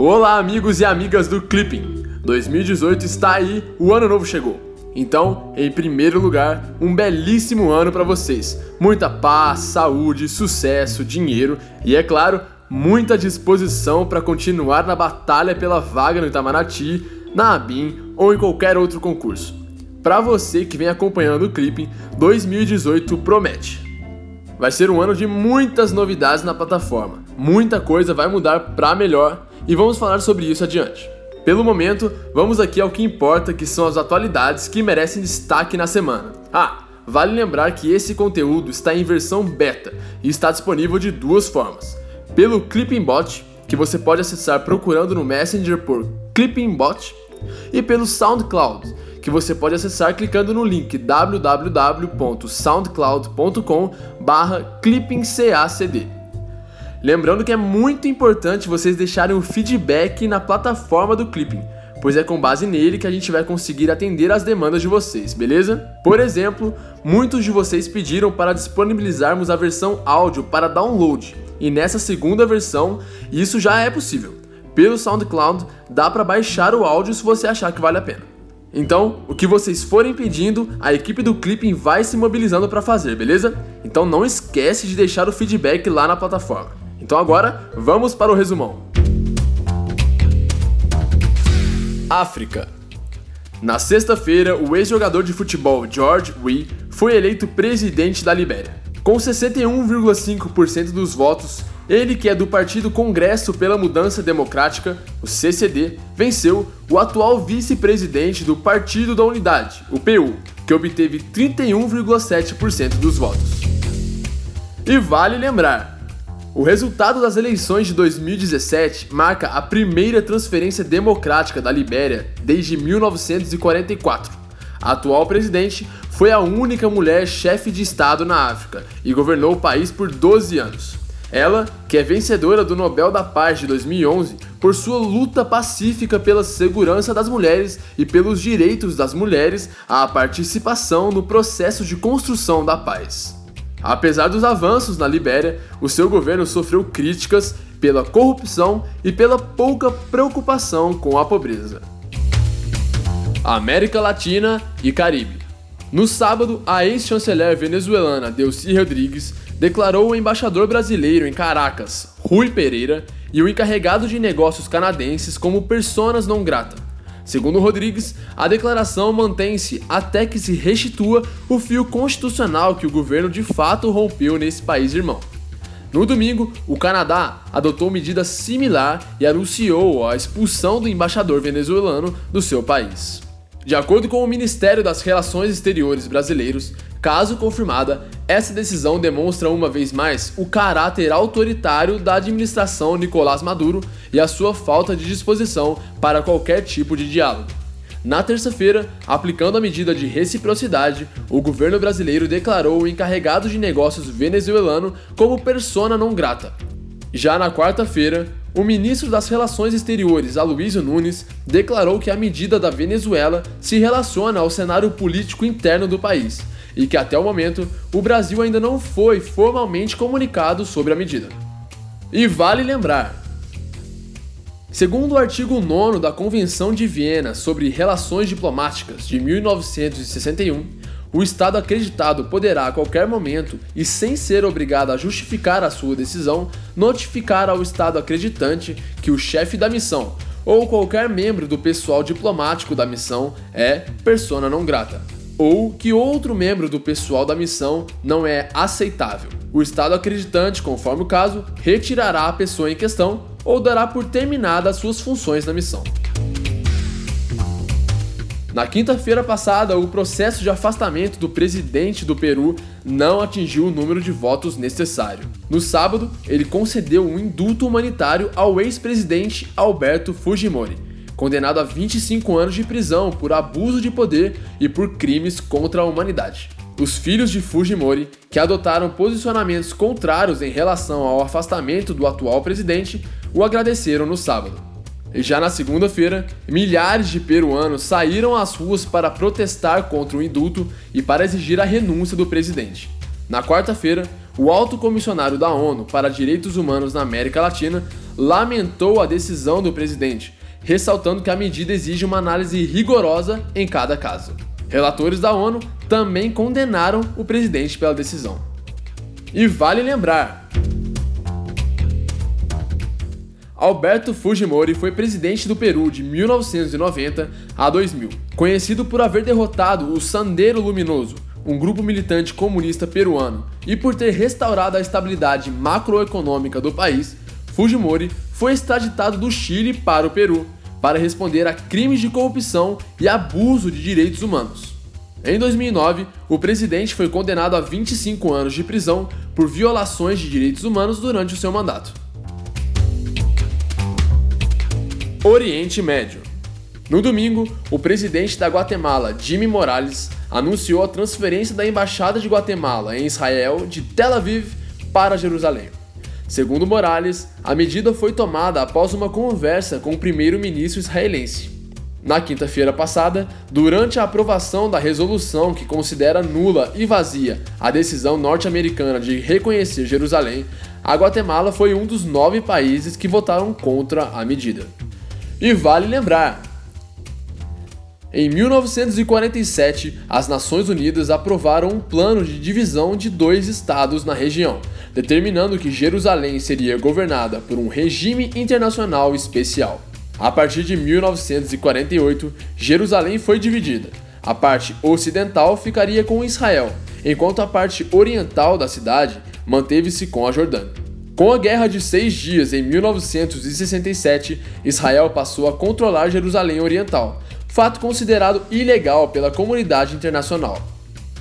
Olá, amigos e amigas do Clipping! 2018 está aí, o ano novo chegou. Então, em primeiro lugar, um belíssimo ano para vocês. Muita paz, saúde, sucesso, dinheiro e, é claro, muita disposição para continuar na batalha pela vaga no Itamaraty, na ABIN ou em qualquer outro concurso. Para você que vem acompanhando o Clipping, 2018 promete. Vai ser um ano de muitas novidades na plataforma. Muita coisa vai mudar para melhor e vamos falar sobre isso adiante. Pelo momento, vamos aqui ao que importa, que são as atualidades que merecem destaque na semana. Ah, vale lembrar que esse conteúdo está em versão beta e está disponível de duas formas: pelo Clippingbot, que você pode acessar procurando no Messenger por Clippingbot, e pelo SoundCloud, que você pode acessar clicando no link www.soundcloud.com/clippingcacd. Lembrando que é muito importante vocês deixarem o feedback na plataforma do Clipping, pois é com base nele que a gente vai conseguir atender as demandas de vocês, beleza? Por exemplo, muitos de vocês pediram para disponibilizarmos a versão áudio para download, e nessa segunda versão isso já é possível. Pelo SoundCloud dá para baixar o áudio se você achar que vale a pena. Então, o que vocês forem pedindo, a equipe do Clipping vai se mobilizando para fazer, beleza? Então não esquece de deixar o feedback lá na plataforma. Então agora, vamos para o resumão. África. Na sexta-feira, o ex-jogador de futebol George Weah foi eleito presidente da Libéria. Com 61,5% dos votos, ele, que é do Partido Congresso pela Mudança Democrática, o CCD, venceu o atual vice-presidente do Partido da Unidade, o PU, que obteve 31,7% dos votos. E vale lembrar, o resultado das eleições de 2017 marca a primeira transferência democrática da Libéria desde 1944. A atual presidente foi a única mulher chefe de Estado na África e governou o país por 12 anos. Ela, que é vencedora do Nobel da Paz de 2011 por sua luta pacífica pela segurança das mulheres e pelos direitos das mulheres à participação no processo de construção da paz. Apesar dos avanços na Libéria, o seu governo sofreu críticas pela corrupção e pela pouca preocupação com a pobreza. América Latina e Caribe. No sábado, a ex-chanceler venezuelana Delcy Rodrigues declarou o embaixador brasileiro em Caracas, Rui Pereira, e o encarregado de negócios canadenses como personas não grata Segundo Rodrigues, a declaração mantém-se até que se restitua o fio constitucional que o governo de fato rompeu nesse país irmão. No domingo, o Canadá adotou medida similar e anunciou a expulsão do embaixador venezuelano do seu país. De acordo com o Ministério das Relações Exteriores brasileiros, Caso confirmada, essa decisão demonstra uma vez mais o caráter autoritário da administração Nicolás Maduro e a sua falta de disposição para qualquer tipo de diálogo. Na terça-feira, aplicando a medida de reciprocidade, o governo brasileiro declarou o encarregado de negócios venezuelano como persona não grata. Já na quarta-feira, o ministro das Relações Exteriores, Aloysio Nunes, declarou que a medida da Venezuela se relaciona ao cenário político interno do país e que até o momento o Brasil ainda não foi formalmente comunicado sobre a medida. E vale lembrar, Segundo o artigo 9 da Convenção de Viena sobre Relações Diplomáticas de 1961, o Estado acreditado poderá a qualquer momento e sem ser obrigado a justificar a sua decisão, notificar ao Estado acreditante que o chefe da missão ou qualquer membro do pessoal diplomático da missão é persona não grata ou que outro membro do pessoal da missão não é aceitável. O Estado acreditante, conforme o caso, retirará a pessoa em questão ou dará por terminadas suas funções na missão. Na quinta-feira passada, o processo de afastamento do presidente do Peru não atingiu o número de votos necessário. No sábado, ele concedeu um indulto humanitário ao ex-presidente Alberto Fujimori, condenado a 25 anos de prisão por abuso de poder e por crimes contra a humanidade. Os filhos de Fujimori, que adotaram posicionamentos contrários em relação ao afastamento do atual presidente, o agradeceram no sábado. E já na segunda-feira, milhares de peruanos saíram às ruas para protestar contra o indulto e para exigir a renúncia do presidente. Na quarta-feira, o alto comissionário da ONU para Direitos Humanos na América Latina lamentou a decisão do presidente, ressaltando que a medida exige uma análise rigorosa em cada caso. Relatores da ONU também condenaram o presidente pela decisão. E vale lembrar: Alberto Fujimori foi presidente do Peru de 1990 a 2000, conhecido por haver derrotado o Sendero Luminoso, um grupo militante comunista peruano, e por ter restaurado a estabilidade macroeconômica do país. Fujimori foi extraditado do Chile para o Peru para responder a crimes de corrupção e abuso de direitos humanos. Em 2009, o presidente foi condenado a 25 anos de prisão por violações de direitos humanos durante o seu mandato. Oriente Médio. No domingo, o presidente da Guatemala, Jimmy Morales, anunciou a transferência da embaixada de Guatemala em Israel de Tel Aviv para Jerusalém. Segundo Morales, a medida foi tomada após uma conversa com o primeiro-ministro israelense. Na quinta-feira passada, durante a aprovação da resolução que considera nula e vazia a decisão norte-americana de reconhecer Jerusalém, a Guatemala foi um dos nove países que votaram contra a medida. E vale lembrar: em 1947, as Nações Unidas aprovaram um plano de divisão de dois estados na região, determinando que Jerusalém seria governada por um regime internacional especial. A partir de 1948, Jerusalém foi dividida. A parte ocidental ficaria com Israel, enquanto a parte oriental da cidade manteve-se com a Jordânia. Com a Guerra de Seis Dias em 1967, Israel passou a controlar Jerusalém Oriental, fato considerado ilegal pela comunidade internacional.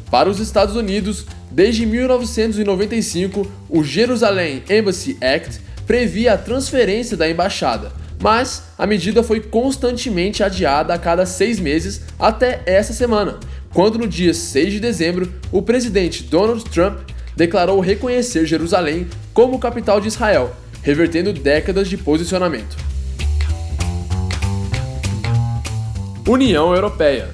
Para os Estados Unidos, desde 1995, o Jerusalem Embassy Act previa a transferência da embaixada, mas a medida foi constantemente adiada a cada seis meses até essa semana, quando no dia 6 de dezembro o presidente Donald Trump declarou reconhecer Jerusalém como capital de Israel, revertendo décadas de posicionamento. União Europeia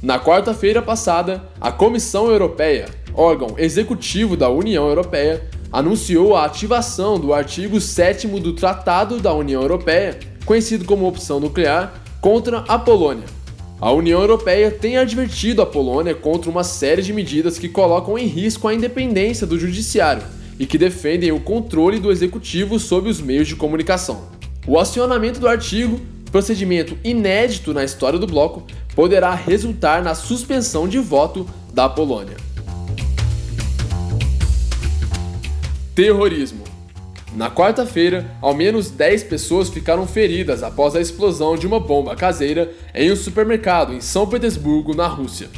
Na quarta-feira passada, a Comissão Europeia, órgão executivo da União Europeia, anunciou a ativação do artigo 7 do Tratado da União Europeia, conhecido como opção nuclear, contra a Polônia. A União Europeia tem advertido a Polônia contra uma série de medidas que colocam em risco a independência do judiciário e que defendem o controle do executivo sobre os meios de comunicação. O acionamento do artigo, procedimento inédito na história do bloco, poderá resultar na suspensão de voto da Polônia. Terrorismo. Na quarta-feira, ao menos 10 pessoas ficaram feridas após a explosão de uma bomba caseira em um supermercado em São Petersburgo, na Rússia.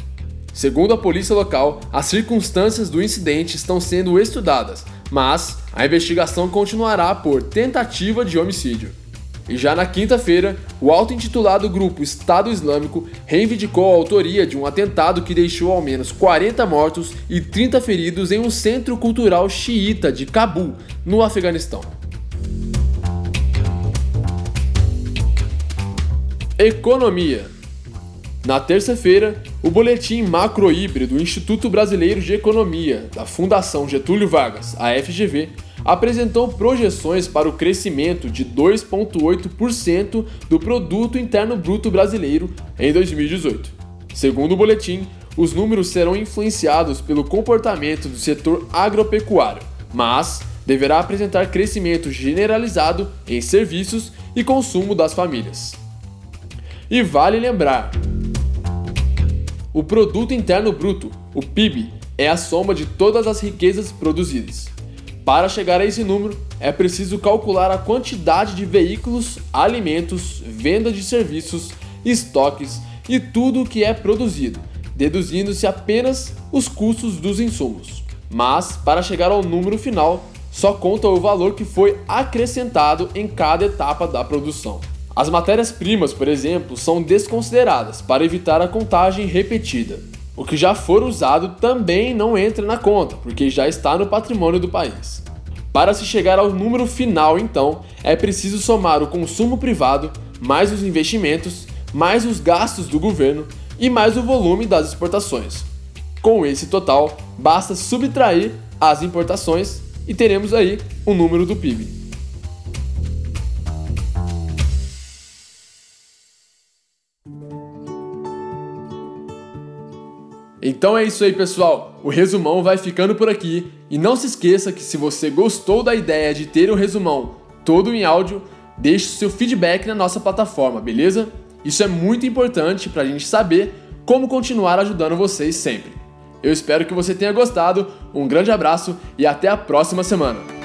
Segundo a polícia local, as circunstâncias do incidente estão sendo estudadas, mas a investigação continuará por tentativa de homicídio. E já na quinta-feira, o auto-intitulado grupo Estado Islâmico reivindicou a autoria de um atentado que deixou ao menos 40 mortos e 30 feridos em um centro cultural xiita de Cabul, no Afeganistão. Economia na terça-feira, o boletim macro-híbrido do Instituto Brasileiro de Economia, da Fundação Getúlio Vargas, a FGV, apresentou projeções para o crescimento de 2,8% do produto interno bruto brasileiro em 2018. Segundo o boletim, os números serão influenciados pelo comportamento do setor agropecuário, mas deverá apresentar crescimento generalizado em serviços e consumo das famílias. E vale lembrar o produto interno bruto, o PIB, é a soma de todas as riquezas produzidas. Para chegar a esse número, é preciso calcular a quantidade de veículos, alimentos, venda de serviços, estoques e tudo o que é produzido, deduzindo-se apenas os custos dos insumos. Mas, para chegar ao número final, só conta o valor que foi acrescentado em cada etapa da produção. As matérias-primas, por exemplo, são desconsideradas para evitar a contagem repetida. O que já for usado também não entra na conta, porque já está no patrimônio do país. Para se chegar ao número final, então, é preciso somar o consumo privado, mais os investimentos, mais os gastos do governo e mais o volume das exportações. Com esse total, basta subtrair as importações e teremos aí o número do PIB. Então é isso aí, pessoal. O resumão vai ficando por aqui. E não se esqueça que se você gostou da ideia de ter um resumão todo em áudio, deixe seu feedback na nossa plataforma, beleza? Isso é muito importante para a gente saber como continuar ajudando vocês sempre. Eu espero que você tenha gostado, um grande abraço e até a próxima semana!